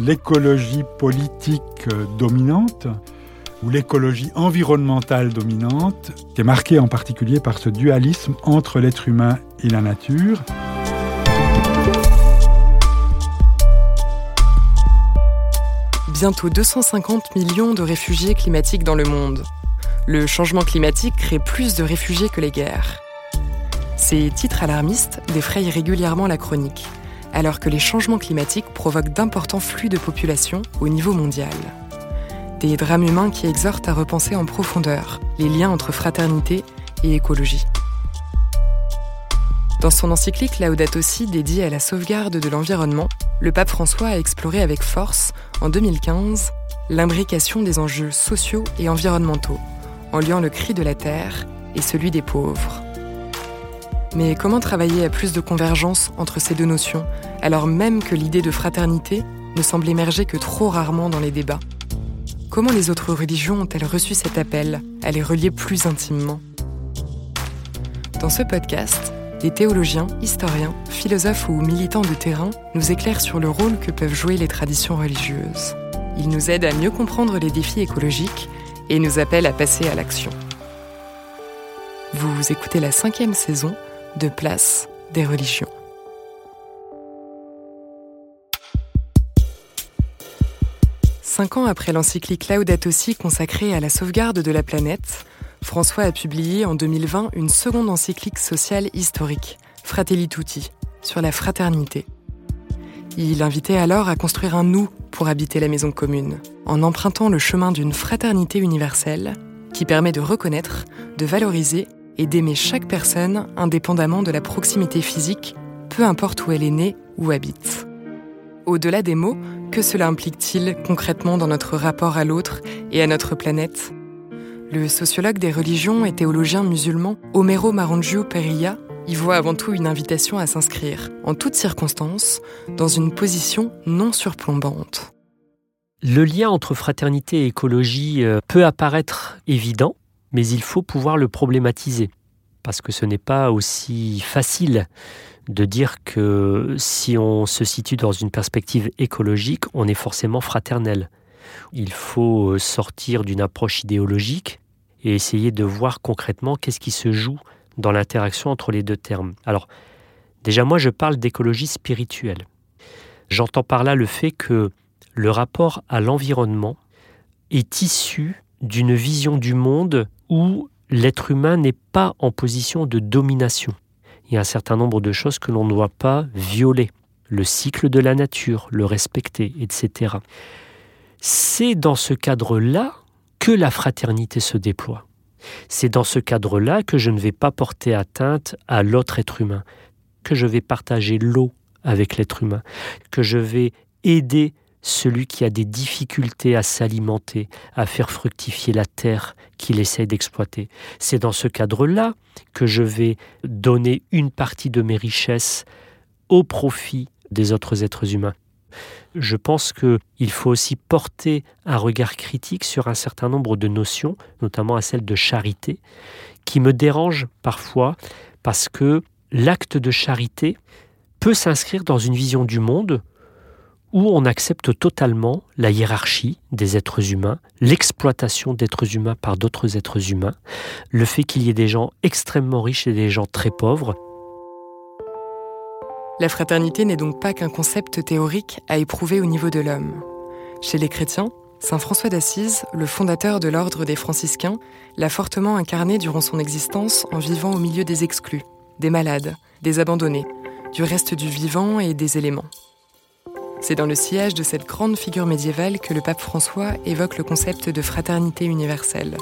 L'écologie politique dominante ou l'écologie environnementale dominante est marquée en particulier par ce dualisme entre l'être humain et la nature. Bientôt 250 millions de réfugiés climatiques dans le monde. Le changement climatique crée plus de réfugiés que les guerres. Ces titres alarmistes défrayent régulièrement la chronique, alors que les changements climatiques provoquent d'importants flux de population au niveau mondial. Des drames humains qui exhortent à repenser en profondeur les liens entre fraternité et écologie. Dans son encyclique Laudato Si dédiée à la sauvegarde de l'environnement, le pape François a exploré avec force, en 2015, l'imbrication des enjeux sociaux et environnementaux, en liant le cri de la terre et celui des pauvres. Mais comment travailler à plus de convergence entre ces deux notions, alors même que l'idée de fraternité ne semble émerger que trop rarement dans les débats? Comment les autres religions ont-elles reçu cet appel à les relier plus intimement? Dans ce podcast, des théologiens, historiens, philosophes ou militants de terrain nous éclairent sur le rôle que peuvent jouer les traditions religieuses. Ils nous aident à mieux comprendre les défis écologiques et nous appellent à passer à l'action. Vous écoutez la cinquième saison de Place des religions. Cinq ans après l'encyclique Laudato Si consacrée à la sauvegarde de la planète, François a publié en 2020 une seconde encyclique sociale historique, Fratelli Tutti, sur la fraternité. Il invitait alors à construire un nous pour habiter la maison commune, en empruntant le chemin d'une fraternité universelle qui permet de reconnaître, de valoriser et d'aimer chaque personne indépendamment de la proximité physique, peu importe où elle est née ou habite. Au-delà des mots, que cela implique-t-il concrètement dans notre rapport à l'autre et à notre planète? Le sociologue des religions et théologien musulman Homero Marangiu Perilla y voit avant tout une invitation à s'inscrire, en toutes circonstances, dans une position non surplombante. Le lien entre fraternité et écologie euh, peut apparaître évident, mais il faut pouvoir le problématiser, parce que ce n'est pas aussi facile de dire que si on se situe dans une perspective écologique, on est forcément fraternel. Il faut euh, sortir d'une approche idéologique et essayer de voir concrètement qu'est-ce qui se joue dans l'interaction entre les deux termes. Alors, déjà moi je parle d'écologie spirituelle. J'entends par là le fait que le rapport à l'environnement est issu d'une vision du monde où l'être humain n'est pas en position de domination. Il y a un certain nombre de choses que l'on ne doit pas violer. Le cycle de la nature, le respecter, etc. C'est dans ce cadre-là que la fraternité se déploie. C'est dans ce cadre-là que je ne vais pas porter atteinte à l'autre être humain, que je vais partager l'eau avec l'être humain, que je vais aider celui qui a des difficultés à s'alimenter, à faire fructifier la terre qu'il essaie d'exploiter. C'est dans ce cadre-là que je vais donner une partie de mes richesses au profit des autres êtres humains je pense qu'il faut aussi porter un regard critique sur un certain nombre de notions, notamment à celle de charité, qui me dérange parfois parce que l'acte de charité peut s'inscrire dans une vision du monde où on accepte totalement la hiérarchie des êtres humains, l'exploitation d'êtres humains par d'autres êtres humains, le fait qu'il y ait des gens extrêmement riches et des gens très pauvres, la fraternité n'est donc pas qu'un concept théorique à éprouver au niveau de l'homme. Chez les chrétiens, Saint François d'Assise, le fondateur de l'ordre des franciscains, l'a fortement incarné durant son existence en vivant au milieu des exclus, des malades, des abandonnés, du reste du vivant et des éléments. C'est dans le sillage de cette grande figure médiévale que le pape François évoque le concept de fraternité universelle.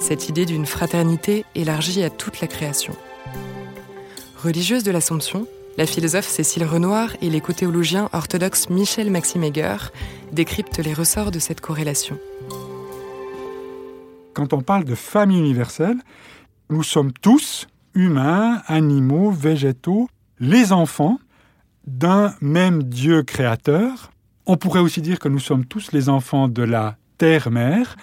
Cette idée d'une fraternité élargie à toute la création. Religieuse de l'Assomption, La philosophe Cécile Renoir et l'éco-théologien orthodoxe Michel Maximeger décryptent les ressorts de cette corrélation. Quand on parle de famille universelle, nous sommes tous, humains, animaux, végétaux, les enfants d'un même Dieu créateur. On pourrait aussi dire que nous sommes tous les enfants de la Terre-Mère,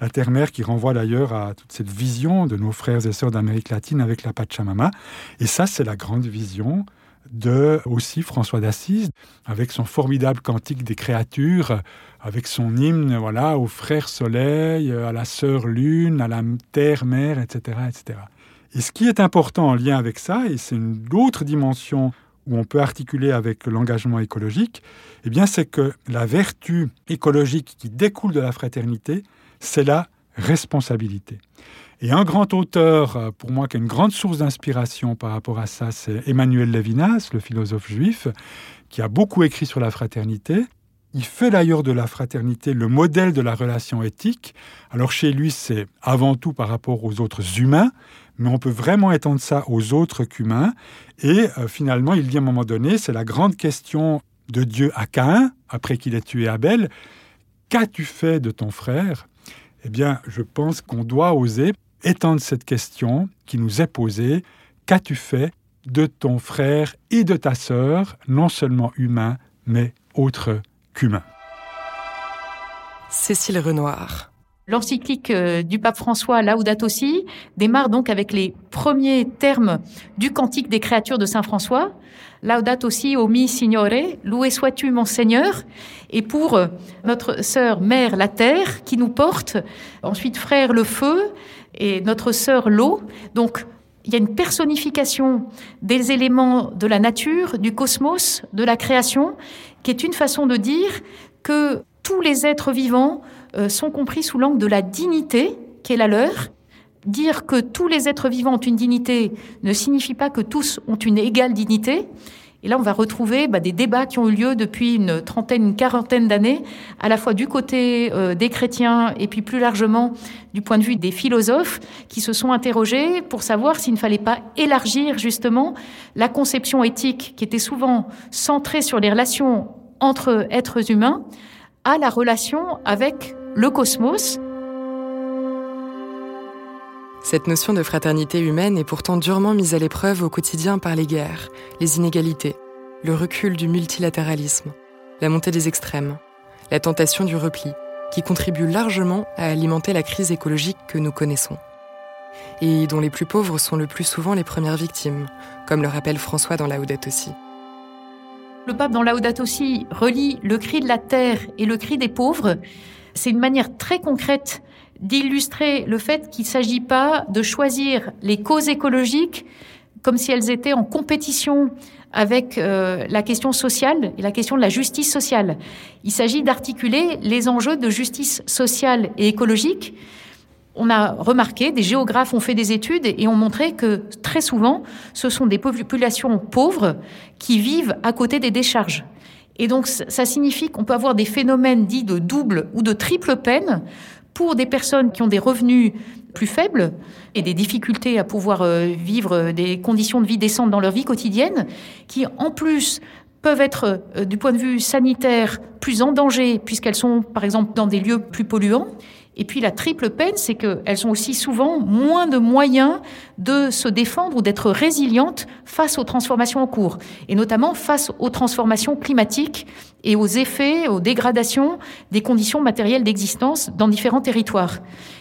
la Terre-Mère qui renvoie d'ailleurs à toute cette vision de nos frères et sœurs d'Amérique latine avec la Pachamama. Et ça, c'est la grande vision de aussi François d'Assise, avec son formidable cantique des créatures, avec son hymne voilà, au frère soleil, à la sœur lune, à la terre mère, etc., etc. Et ce qui est important en lien avec ça, et c'est une autre dimension où on peut articuler avec l'engagement écologique, eh bien c'est que la vertu écologique qui découle de la fraternité, c'est la responsabilité. Et un grand auteur, euh, pour moi, qui est une grande source d'inspiration par rapport à ça, c'est Emmanuel Levinas, le philosophe juif, qui a beaucoup écrit sur la fraternité. Il fait d'ailleurs de la fraternité le modèle de la relation éthique. Alors chez lui, c'est avant tout par rapport aux autres humains, mais on peut vraiment étendre ça aux autres qu'humains. Et euh, finalement, il dit à un moment donné, c'est la grande question de Dieu à Caïn, après qu'il ait tué Abel. Qu'as-tu fait de ton frère? Eh bien, je pense qu'on doit oser étendre cette question qui nous est posée. Qu'as-tu fait de ton frère et de ta sœur, non seulement humain, mais autre qu'humain Cécile Renoir. L'encyclique euh, du pape François Laudato Si démarre donc avec les premiers termes du cantique des créatures de Saint François. Laudato si o mi signore, loué sois-tu mon Seigneur. Et pour euh, notre sœur mère la terre qui nous porte, ensuite frère le feu et notre sœur l'eau. Donc il y a une personnification des éléments de la nature, du cosmos, de la création, qui est une façon de dire que tous les êtres vivants euh, sont compris sous l'angle de la dignité qui est la leur. Dire que tous les êtres vivants ont une dignité ne signifie pas que tous ont une égale dignité. Et là, on va retrouver bah, des débats qui ont eu lieu depuis une trentaine, une quarantaine d'années, à la fois du côté euh, des chrétiens et puis plus largement du point de vue des philosophes qui se sont interrogés pour savoir s'il ne fallait pas élargir justement la conception éthique qui était souvent centrée sur les relations entre êtres humains à la relation avec le cosmos. Cette notion de fraternité humaine est pourtant durement mise à l'épreuve au quotidien par les guerres, les inégalités, le recul du multilatéralisme, la montée des extrêmes, la tentation du repli, qui contribue largement à alimenter la crise écologique que nous connaissons. Et dont les plus pauvres sont le plus souvent les premières victimes, comme le rappelle François dans Laudato aussi. Le pape dans Laudato aussi relie le cri de la terre et le cri des pauvres. C'est une manière très concrète d'illustrer le fait qu'il ne s'agit pas de choisir les causes écologiques comme si elles étaient en compétition avec euh, la question sociale et la question de la justice sociale. Il s'agit d'articuler les enjeux de justice sociale et écologique. On a remarqué, des géographes ont fait des études et ont montré que très souvent, ce sont des populations pauvres qui vivent à côté des décharges. Et donc, ça signifie qu'on peut avoir des phénomènes dits de double ou de triple peine pour des personnes qui ont des revenus plus faibles et des difficultés à pouvoir euh, vivre des conditions de vie décentes dans leur vie quotidienne, qui en plus peuvent être, euh, du point de vue sanitaire, plus en danger, puisqu'elles sont, par exemple, dans des lieux plus polluants, et puis la triple peine, c'est qu'elles ont aussi souvent moins de moyens de se défendre ou d'être résilientes face aux transformations en cours, et notamment face aux transformations climatiques et aux effets, aux dégradations des conditions matérielles d'existence dans différents territoires.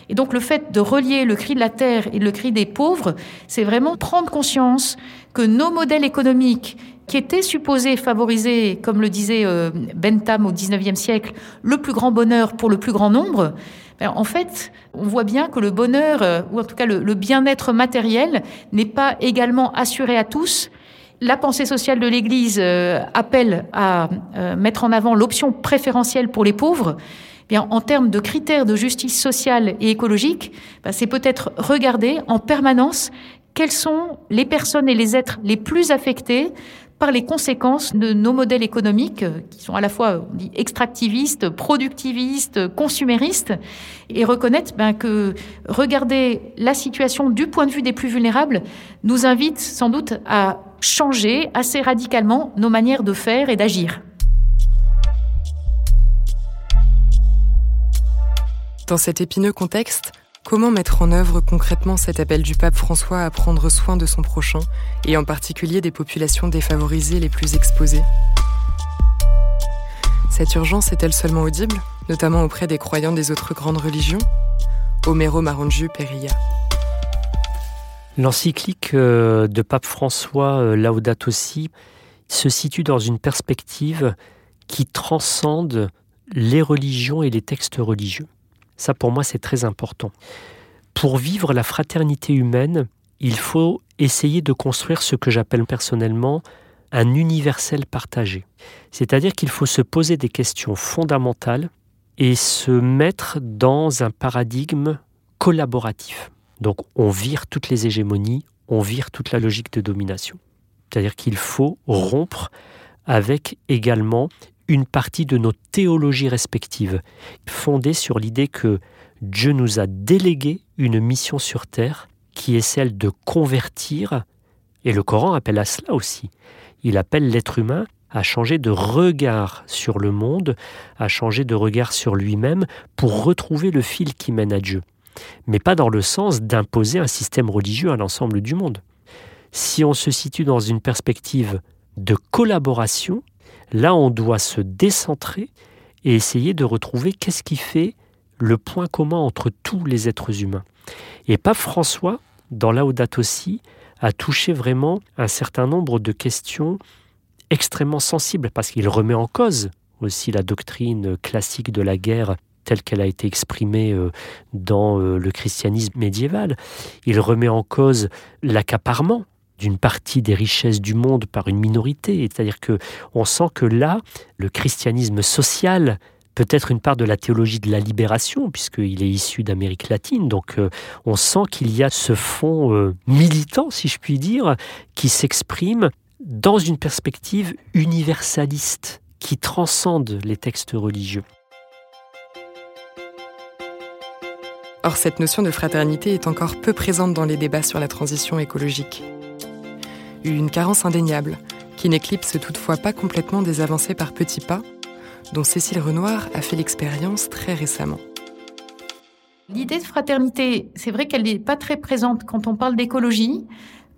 Et donc le fait de relier le cri de la terre et le cri des pauvres, c'est vraiment prendre conscience que nos modèles économiques qui étaient supposés favoriser, comme le disait euh, Bentham au XIXe siècle, le plus grand bonheur pour le plus grand nombre, en fait, on voit bien que le bonheur, euh, ou en tout cas le, bien-être matériel, n'est pas également assuré à tous. La pensée sociale de l'Église euh, appelle à euh, mettre en avant l'option préférentielle pour les pauvres. Bien, en termes de critères de justice sociale et écologique, ben, c'est peut-être regarder en permanence quelles sont les personnes et les êtres les plus affectés par les conséquences de nos modèles économiques euh, qui sont à la fois on dit, extractivistes, productivistes, consuméristes, et reconnaître ben, que regarder la situation du point de vue des plus vulnérables nous invite sans doute à changer assez radicalement nos manières de faire et d'agir. Dans cet épineux contexte, comment mettre en œuvre concrètement cet appel du pape François à prendre soin de son prochain, et en particulier des populations défavorisées les plus exposées? Cette urgence est-elle seulement audible, notamment auprès des croyants des autres grandes religions? Homero Marangiu Perilla. L'encyclique euh, de pape François euh, Laudato Si se situe dans une perspective qui transcende les religions et les textes religieux. Ça, pour moi, c'est très important. Pour vivre la fraternité humaine, il faut essayer de construire ce que j'appelle personnellement un universel partagé. C'est-à-dire qu'il faut se poser des questions fondamentales et se mettre dans un paradigme collaboratif. Donc on vire toutes les hégémonies, on vire toute la logique de domination. C'est-à-dire qu'il faut rompre avec également une partie de nos théologies respectives, fondées sur l'idée que Dieu nous a délégué une mission sur terre qui est celle de convertir, et le Coran appelle à cela aussi. Il appelle l'être humain à changer de regard sur le monde, à changer de regard sur lui-même pour retrouver le fil qui mène à Dieu. Mais pas dans le sens d'imposer un système religieux à l'ensemble du monde. Si on se situe dans une perspective de collaboration, Là, on doit se décentrer et essayer de retrouver qu'est-ce qui fait le point commun entre tous les êtres humains. Et Pape François, dans Laudato aussi, a touché vraiment un certain nombre de questions extrêmement sensibles parce qu'il remet en cause aussi la doctrine classique de la guerre telle qu'elle a été exprimée euh, dans euh, le christianisme médiéval. Il remet en cause l'accaparement d'une partie des richesses du monde par une minorité. C'est-à-dire que on sent que là, le christianisme social peut être une part de la théologie de la libération, puisqu'il est issu d'Amérique latine. Donc euh, on sent qu'il y a ce fond euh, militant, si je puis dire, qui s'exprime dans une perspective universaliste, qui transcende les textes religieux. Or, cette notion de fraternité est encore peu présente dans les débats sur la transition écologique une carence indéniable, qui n'éclipse toutefois pas complètement des avancées par petits pas, dont Cécile Renoir a fait l'expérience très récemment. L'idée de fraternité, c'est vrai qu'elle n'est pas très présente quand on parle d'écologie,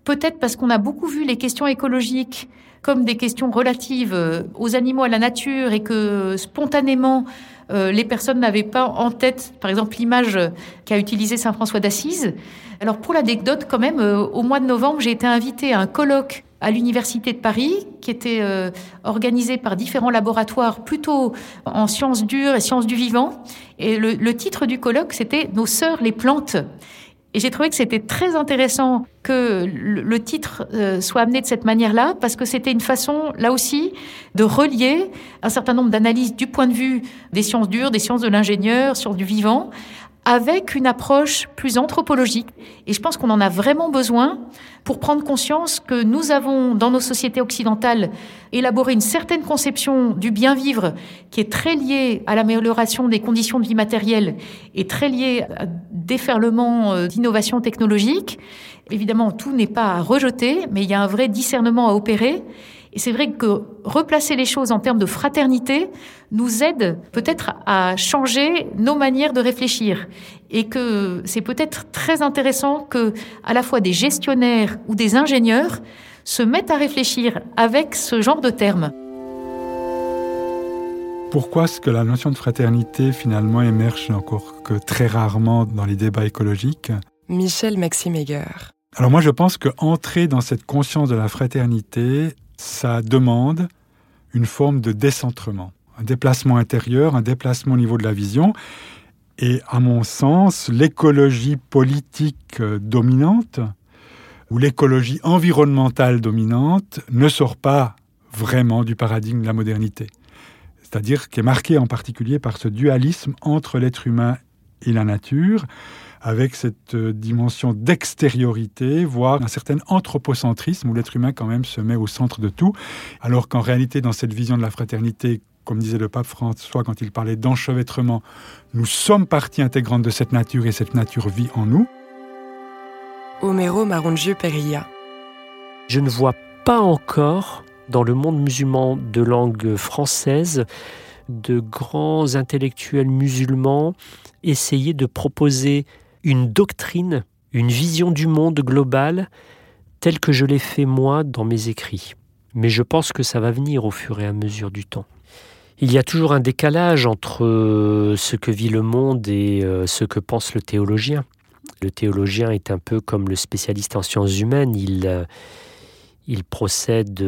peut-être parce qu'on a beaucoup vu les questions écologiques comme des questions relatives euh, aux animaux, à la nature, et que spontanément, euh, les personnes n'avaient pas en tête, par exemple, l'image qu'a utilisée Saint François d'Assise. Alors pour l'anecdote, quand même, euh, au mois de novembre, j'ai été invitée à un colloque à l'Université de Paris, qui était organisé par différents laboratoires plutôt en sciences dures et sciences du vivant. Et le, le titre du colloque, c'était Nos sœurs les plantes. Et j'ai trouvé que c'était très intéressant que le, titre euh, soit amené de cette manière-là, parce que c'était une façon, là aussi, de relier un certain nombre d'analyses du point de vue des sciences dures, des sciences de l'ingénieur, sciences du vivant, avec une approche plus anthropologique. Et je pense qu'on en a vraiment besoin pour prendre conscience que nous avons, dans nos sociétés occidentales, élaboré une certaine conception du bien vivre qui est très liée à l'amélioration des conditions de vie matérielles et très liée à déferlement euh, d'innovation technologique. Évidemment, tout n'est pas à rejeter, mais il y a un vrai discernement à opérer. Et c'est vrai que replacer les choses en termes de fraternité nous aide peut-être à changer nos manières de réfléchir. Et que c'est peut-être très intéressant que, à la fois des gestionnaires ou des ingénieurs se mettent à réfléchir avec ce genre de termes. Pourquoi est-ce que la notion de fraternité finalement émerge encore que très rarement dans les débats écologiques? Michel Maxime Alors moi je pense que entrer dans cette conscience de la fraternité, ça demande une forme de décentrement, un déplacement intérieur, un déplacement au niveau de la vision. Et à mon sens, l'écologie politique euh, dominante ou l'écologie environnementale dominante ne sort pas vraiment du paradigme de la modernité. C'est-à-dire qui est marqué en particulier par ce dualisme entre l'être humain et la nature, avec cette euh, dimension d'extériorité, voire un certain anthropocentrisme où l'être humain quand même se met au centre de tout, alors qu'en réalité, dans cette vision de la fraternité, comme disait le pape François quand il parlait d'enchevêtrement, nous sommes partie intégrante de cette nature et cette nature vit en nous. Homero Marongieu Perilla. Je ne vois pas encore dans le monde musulman de langue française de grands intellectuels musulmans essayer de proposer une doctrine, une vision du monde globale telle que je l'ai fait moi dans mes écrits. Mais je pense que ça va venir au fur et à mesure du temps. Il y a toujours un décalage entre euh, ce que vit le monde et euh, ce que pense le théologien. Le théologien est un peu comme le spécialiste en sciences humaines, il, euh, il procède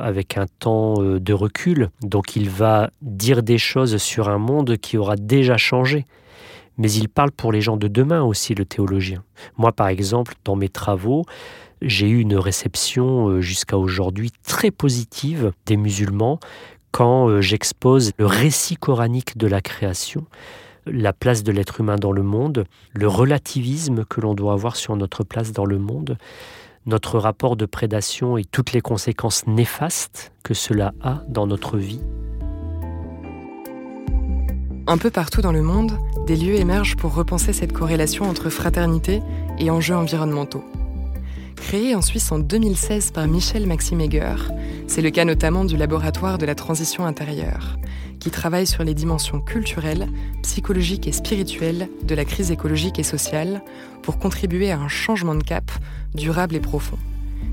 avec un temps de recul, donc il va dire des choses sur un monde qui aura déjà changé mais il parle pour les gens de demain aussi, le théologien. Moi, par exemple, dans mes travaux, j'ai eu une réception euh, jusqu'à aujourd'hui très positive des musulmans quand euh, j'expose le récit coranique de la création, la place de l'être humain dans le monde, le relativisme que l'on doit avoir sur notre place dans le monde, notre rapport de prédation et toutes les conséquences néfastes que cela a dans notre vie. Un peu partout dans le monde, des lieux émergent pour repenser cette corrélation entre fraternité et enjeux environnementaux. Créé en Suisse en 2016 par Michel Maxime Eger, c'est le cas notamment du laboratoire de la transition intérieure, qui travaille sur les dimensions culturelles, psychologiques et spirituelles de la crise écologique et sociale pour contribuer à un changement de cap durable et profond.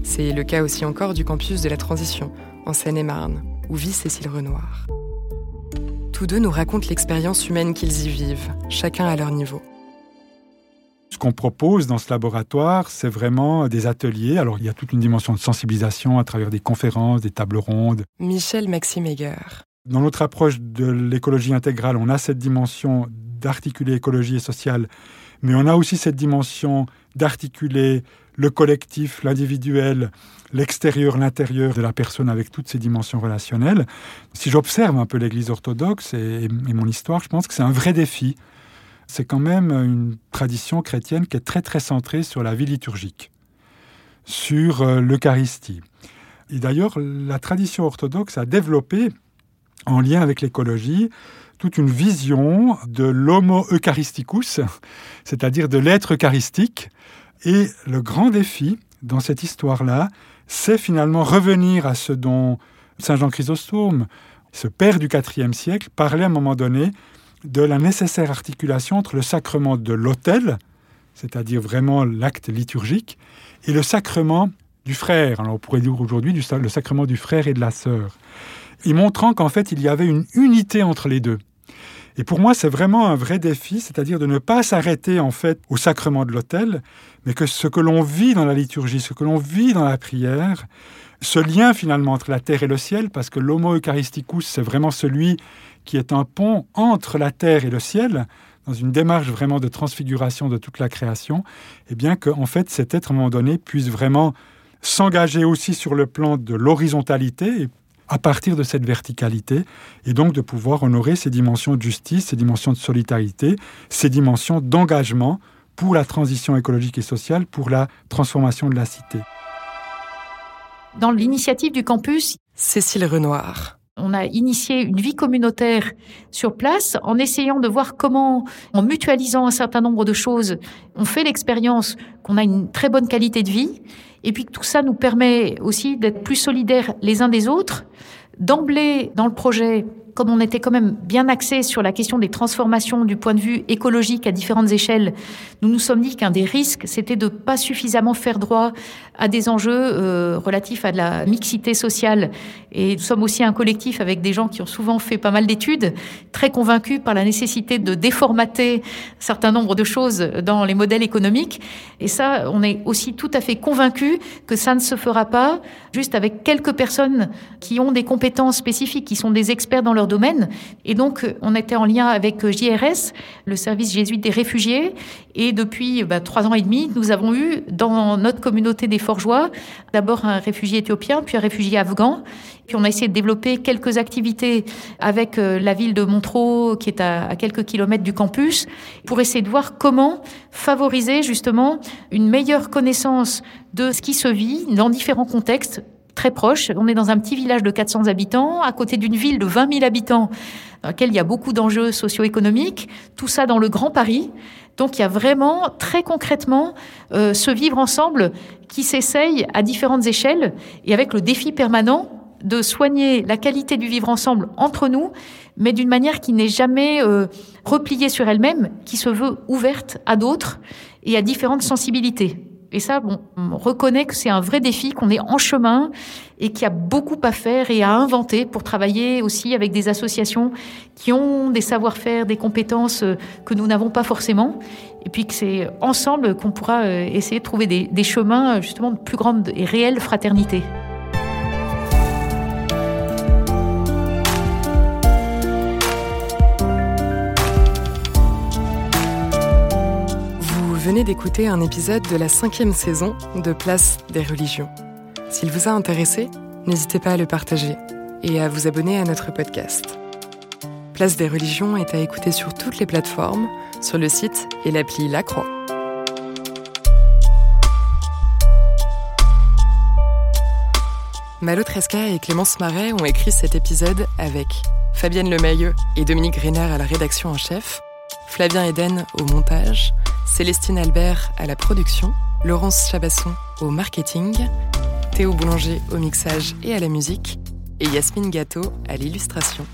C'est le cas aussi encore du campus de la transition, en Seine-et-Marne, où vit Cécile Renoir. Tous deux nous racontent l'expérience humaine qu'ils y vivent, chacun à leur niveau. Ce qu'on propose dans ce laboratoire, c'est vraiment des ateliers. Alors, il y a toute une dimension de sensibilisation à travers des conférences, des tables rondes. Michel Maxime Eger. Dans notre approche de l'écologie intégrale, on a cette dimension d'articuler écologie et sociale, mais on a aussi cette dimension d'articuler le collectif, l'individuel, l'extérieur, l'intérieur de la personne avec toutes ces dimensions relationnelles. Si j'observe un peu l'Église orthodoxe et, mon histoire, je pense que c'est un vrai défi. C'est quand même une tradition chrétienne qui est très très centrée sur la vie liturgique, sur euh, l'Eucharistie. Et d'ailleurs, la tradition orthodoxe a développé, en lien avec l'écologie, toute une vision de l'homo eucharisticus, c'est-à-dire de l'être eucharistique. Et le grand défi dans cette histoire-là, c'est finalement revenir à ce dont Saint Jean Chrysostome, ce père du IVe siècle, parlait à un moment donné de la nécessaire articulation entre le sacrement de l'autel, c'est-à-dire vraiment l'acte liturgique, et le sacrement du frère. Alors on pourrait dire aujourd'hui le sacrement du frère et de la sœur. Et montrant qu'en fait il y avait une unité entre les deux. Et pour moi, c'est vraiment un vrai défi, c'est-à-dire de ne pas s'arrêter en fait au sacrement de l'autel, mais que ce que l'on vit dans la liturgie, ce que l'on vit dans la prière, ce lien finalement entre la terre et le ciel, parce que l'homo eucharisticus, c'est vraiment celui qui est un pont entre la terre et le ciel, dans une démarche vraiment de transfiguration de toute la création, et eh bien qu'en fait cet être à un moment donné puisse vraiment s'engager aussi sur le plan de l'horizontalité, à partir de cette verticalité, et donc de pouvoir honorer ces dimensions de justice, ces dimensions de solidarité, ces dimensions d'engagement pour la transition écologique et sociale, pour la transformation de la cité. Dans l'initiative du campus, Cécile Renoir. On a initié une vie communautaire sur place en essayant de voir comment, en mutualisant un certain nombre de choses, on fait l'expérience qu'on a une très bonne qualité de vie et puis tout ça nous permet aussi d'être plus solidaires les uns des autres. D'emblée, dans le projet, comme on était quand même bien axé sur la question des transformations du point de vue écologique à différentes échelles, nous nous sommes dit qu'un des risques, c'était de pas suffisamment faire droit à des enjeux euh, relatifs à de la mixité sociale. Et nous sommes aussi un collectif avec des gens qui ont souvent fait pas mal d'études, très convaincus par la nécessité de déformater un certain nombre de choses dans les modèles économiques. Et ça, on est aussi tout à fait convaincus que ça ne se fera pas juste avec quelques personnes qui ont des compétences spécifiques, qui sont des experts dans leur domaine. Et donc, on était en lien avec JRS, le service jésuite des réfugiés. Et depuis bah, trois ans et demi, nous avons eu dans notre communauté des Forgeois d'abord un réfugié éthiopien, puis un réfugié afghan. Puis on a essayé de développer quelques activités avec euh, la ville de Montreux, qui est à, quelques kilomètres du campus, pour essayer de voir comment favoriser justement une meilleure connaissance de ce qui se vit dans différents contextes très proches. On est dans un petit village de 400 habitants, à côté d'une ville de 20 000 habitants, dans laquelle il y a beaucoup d'enjeux socio-économiques. Tout ça dans le Grand Paris. Donc il y a vraiment très concrètement euh, ce vivre ensemble qui s'essaye à différentes échelles et avec le défi permanent de soigner la qualité du vivre ensemble entre nous, mais d'une manière qui n'est jamais euh, repliée sur elle-même, qui se veut ouverte à d'autres et à différentes sensibilités. Et ça, bon, on reconnaît que c'est un vrai défi, qu'on est en chemin et qu'il y a beaucoup à faire et à inventer pour travailler aussi avec des associations qui ont des savoir-faire, des compétences euh, que nous n'avons pas forcément. Et puis que c'est ensemble qu'on pourra euh, essayer de trouver des, des chemins justement de plus grande et réelle fraternité. Venez d'écouter un épisode de la cinquième saison de Place des religions. S'il vous a intéressé, n'hésitez pas à le partager et à vous abonner à notre podcast. Place des religions est à écouter sur toutes les plateformes, sur le site et l'appli La Croix. Malo Tresca et Clémence Marais ont écrit cet épisode avec Fabienne Lemayeux et Dominique Griner à la rédaction en chef, Flavien Eden au montage, Célestine Albert à la production, Laurence Chabasson au marketing, Théo Boulanger au mixage et à la musique, et Yasmine Gâteau à l'illustration.